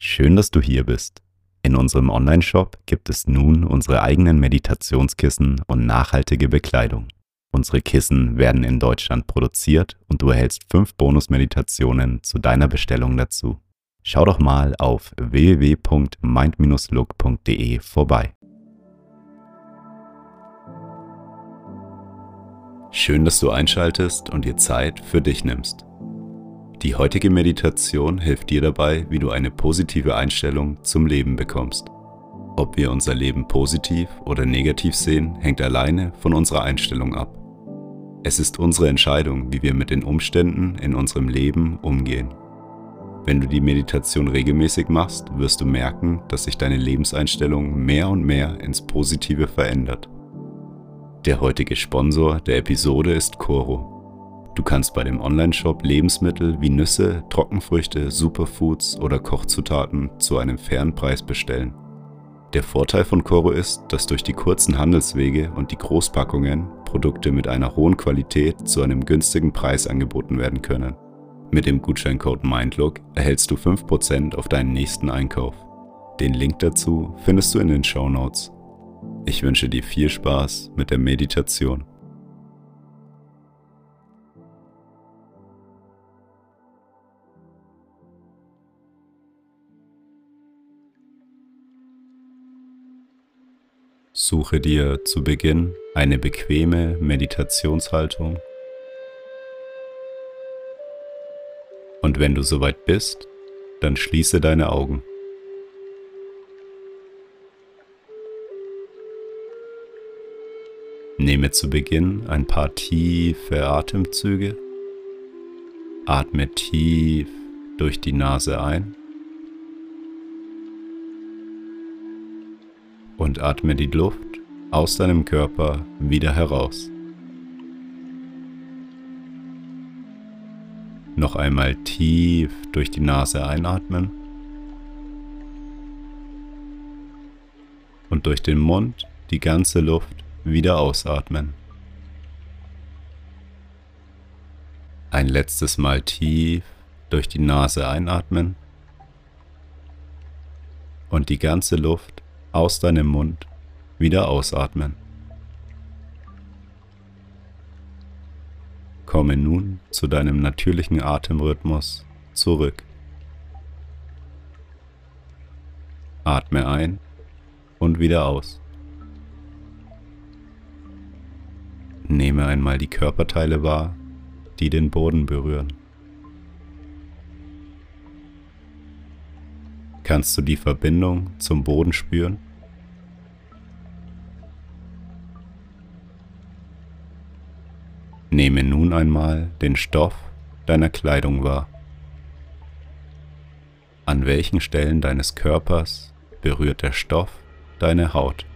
Schön, dass du hier bist. In unserem Online-Shop gibt es nun unsere eigenen Meditationskissen und nachhaltige Bekleidung. Unsere Kissen werden in Deutschland produziert und du erhältst fünf Bonus-Meditationen zu deiner Bestellung dazu. Schau doch mal auf www.mind-look.de vorbei. Schön, dass du einschaltest und dir Zeit für dich nimmst. Die heutige Meditation hilft dir dabei, wie du eine positive Einstellung zum Leben bekommst. Ob wir unser Leben positiv oder negativ sehen, hängt alleine von unserer Einstellung ab. Es ist unsere Entscheidung, wie wir mit den Umständen in unserem Leben umgehen. Wenn du die Meditation regelmäßig machst, wirst du merken, dass sich deine Lebenseinstellung mehr und mehr ins Positive verändert. Der heutige Sponsor der Episode ist Coro. Du kannst bei dem Online-Shop Lebensmittel wie Nüsse, Trockenfrüchte, Superfoods oder Kochzutaten zu einem fairen Preis bestellen. Der Vorteil von Coro ist, dass durch die kurzen Handelswege und die Großpackungen Produkte mit einer hohen Qualität zu einem günstigen Preis angeboten werden können. Mit dem Gutscheincode MINDLOOK erhältst du 5% auf deinen nächsten Einkauf. Den Link dazu findest du in den Show Notes. Ich wünsche dir viel Spaß mit der Meditation. Suche dir zu Beginn eine bequeme Meditationshaltung. Und wenn du soweit bist, dann schließe deine Augen. Nehme zu Beginn ein paar tiefe Atemzüge. Atme tief durch die Nase ein und atme die Luft aus deinem Körper wieder heraus. Noch einmal tief durch die Nase einatmen und durch den Mund die ganze Luft wieder ausatmen. Ein letztes Mal tief durch die Nase einatmen und die ganze Luft aus deinem Mund wieder ausatmen. Komme nun zu deinem natürlichen Atemrhythmus zurück. Atme ein und wieder aus. Nehme einmal die Körperteile wahr, die den Boden berühren. Kannst du die Verbindung zum Boden spüren? Nehme nun einmal den Stoff deiner Kleidung wahr. An welchen Stellen deines Körpers berührt der Stoff deine Haut?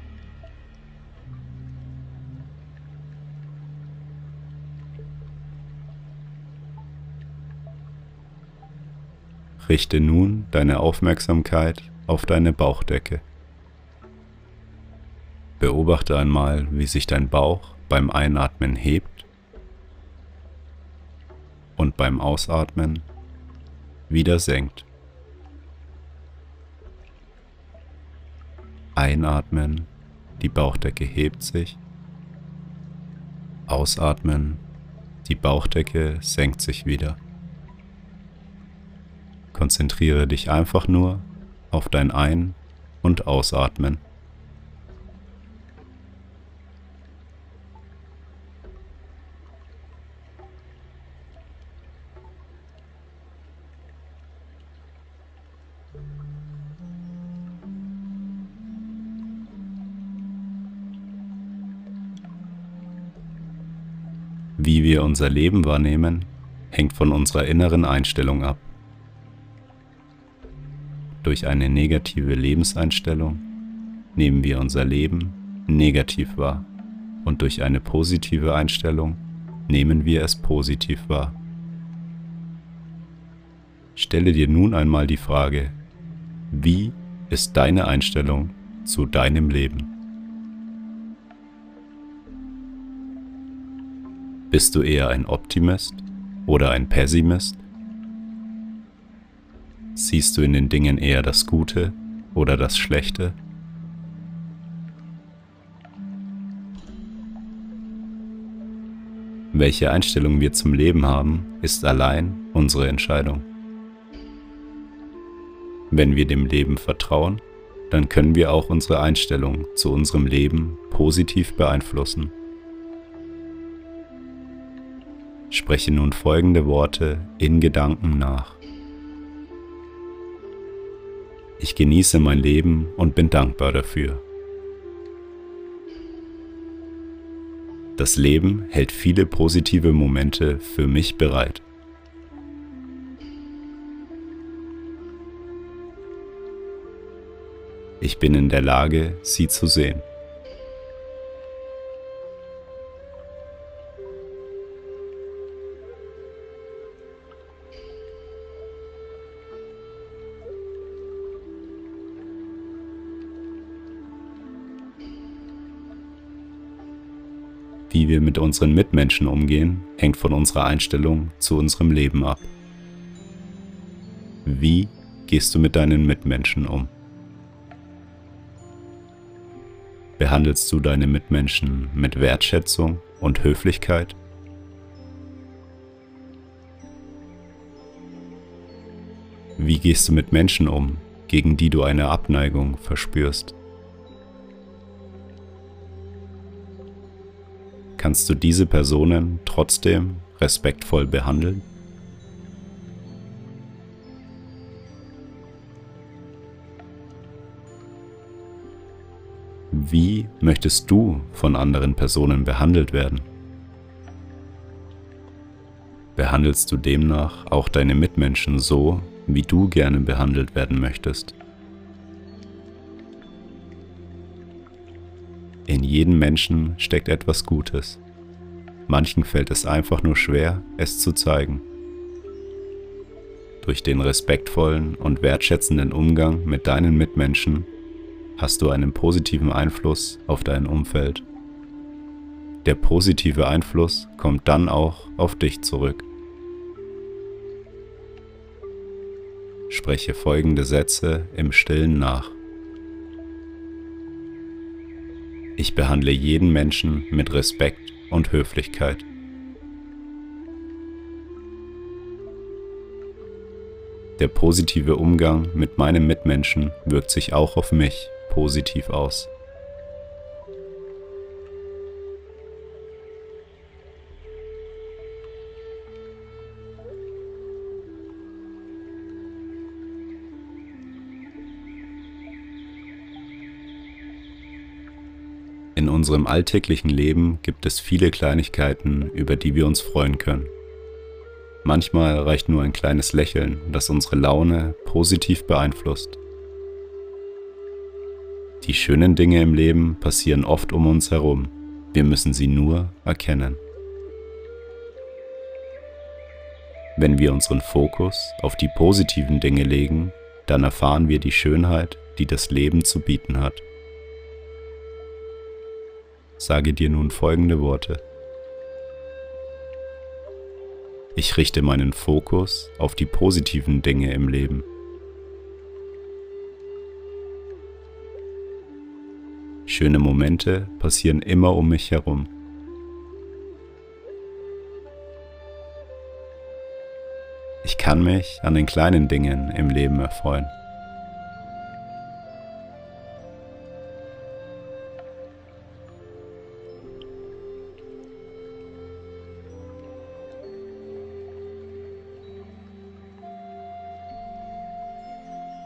Richte nun deine Aufmerksamkeit auf deine Bauchdecke. Beobachte einmal, wie sich dein Bauch beim Einatmen hebt und beim Ausatmen wieder senkt. Einatmen, die Bauchdecke hebt sich. Ausatmen, die Bauchdecke senkt sich wieder. Konzentriere dich einfach nur auf dein Ein- und Ausatmen. Wie wir unser Leben wahrnehmen, hängt von unserer inneren Einstellung ab. Durch eine negative Lebenseinstellung nehmen wir unser Leben negativ wahr und durch eine positive Einstellung nehmen wir es positiv wahr. Stelle dir nun einmal die Frage, wie ist deine Einstellung zu deinem Leben? Bist du eher ein Optimist oder ein Pessimist? Siehst du in den Dingen eher das Gute oder das Schlechte? Welche Einstellung wir zum Leben haben, ist allein unsere Entscheidung. Wenn wir dem Leben vertrauen, dann können wir auch unsere Einstellung zu unserem Leben positiv beeinflussen. Spreche nun folgende Worte in Gedanken nach. Ich genieße mein Leben und bin dankbar dafür. Das Leben hält viele positive Momente für mich bereit. Ich bin in der Lage, sie zu sehen. Wir mit unseren Mitmenschen umgehen, hängt von unserer Einstellung zu unserem Leben ab. Wie gehst du mit deinen Mitmenschen um? Behandelst du deine Mitmenschen mit Wertschätzung und Höflichkeit? Wie gehst du mit Menschen um, gegen die du eine Abneigung verspürst? Kannst du diese Personen trotzdem respektvoll behandeln? Wie möchtest du von anderen Personen behandelt werden? Behandelst du demnach auch deine Mitmenschen so, wie du gerne behandelt werden möchtest? In jedem Menschen steckt etwas Gutes. Manchen fällt es einfach nur schwer, es zu zeigen. Durch den respektvollen und wertschätzenden Umgang mit deinen Mitmenschen hast du einen positiven Einfluss auf dein Umfeld. Der positive Einfluss kommt dann auch auf dich zurück. Spreche folgende Sätze im stillen nach. Ich behandle jeden Menschen mit Respekt und Höflichkeit. Der positive Umgang mit meinem Mitmenschen wirkt sich auch auf mich positiv aus. Unserem alltäglichen Leben gibt es viele Kleinigkeiten, über die wir uns freuen können. Manchmal reicht nur ein kleines Lächeln, das unsere Laune positiv beeinflusst. Die schönen Dinge im Leben passieren oft um uns herum, wir müssen sie nur erkennen. Wenn wir unseren Fokus auf die positiven Dinge legen, dann erfahren wir die Schönheit, die das Leben zu bieten hat sage dir nun folgende Worte. Ich richte meinen Fokus auf die positiven Dinge im Leben. Schöne Momente passieren immer um mich herum. Ich kann mich an den kleinen Dingen im Leben erfreuen.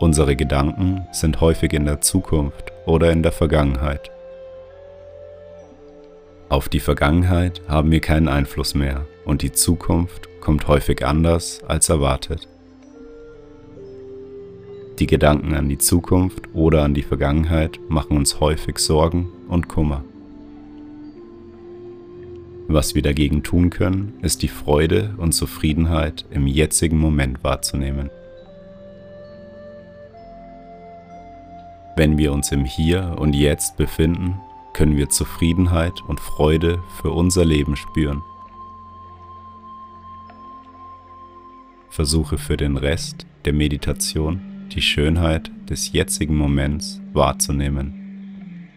Unsere Gedanken sind häufig in der Zukunft oder in der Vergangenheit. Auf die Vergangenheit haben wir keinen Einfluss mehr und die Zukunft kommt häufig anders als erwartet. Die Gedanken an die Zukunft oder an die Vergangenheit machen uns häufig Sorgen und Kummer. Was wir dagegen tun können, ist die Freude und Zufriedenheit im jetzigen Moment wahrzunehmen. Wenn wir uns im Hier und Jetzt befinden, können wir Zufriedenheit und Freude für unser Leben spüren. Versuche für den Rest der Meditation die Schönheit des jetzigen Moments wahrzunehmen.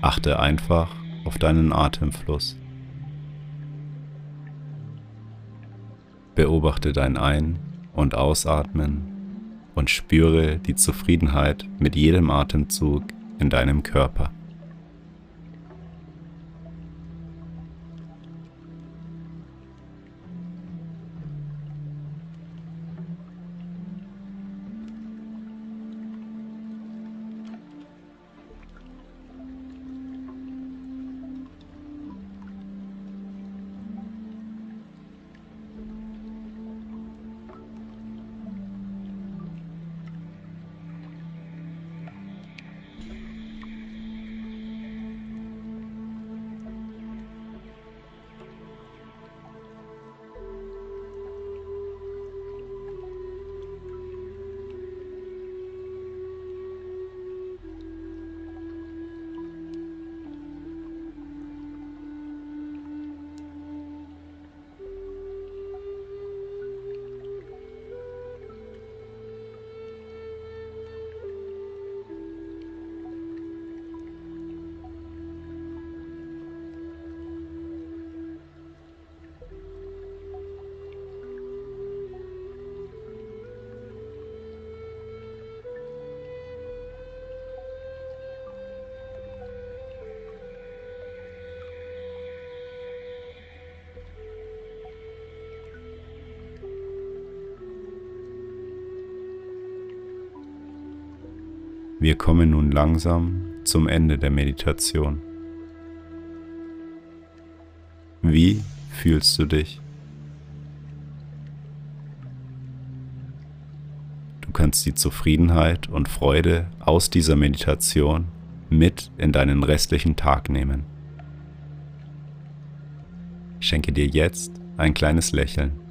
Achte einfach auf deinen Atemfluss. Beobachte dein Ein- und Ausatmen und spüre die Zufriedenheit mit jedem Atemzug in deinem Körper. Wir kommen nun langsam zum Ende der Meditation. Wie fühlst du dich? Du kannst die Zufriedenheit und Freude aus dieser Meditation mit in deinen restlichen Tag nehmen. Ich schenke dir jetzt ein kleines Lächeln.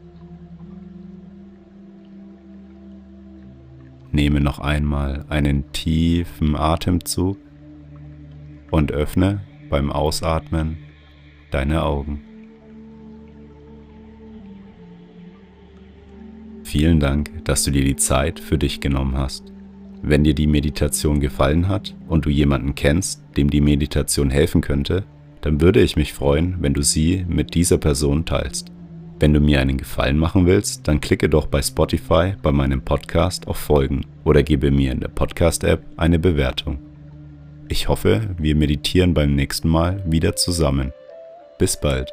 Nehme noch einmal einen tiefen Atemzug und öffne beim Ausatmen deine Augen. Vielen Dank, dass du dir die Zeit für dich genommen hast. Wenn dir die Meditation gefallen hat und du jemanden kennst, dem die Meditation helfen könnte, dann würde ich mich freuen, wenn du sie mit dieser Person teilst. Wenn du mir einen Gefallen machen willst, dann klicke doch bei Spotify bei meinem Podcast auf Folgen oder gebe mir in der Podcast-App eine Bewertung. Ich hoffe, wir meditieren beim nächsten Mal wieder zusammen. Bis bald.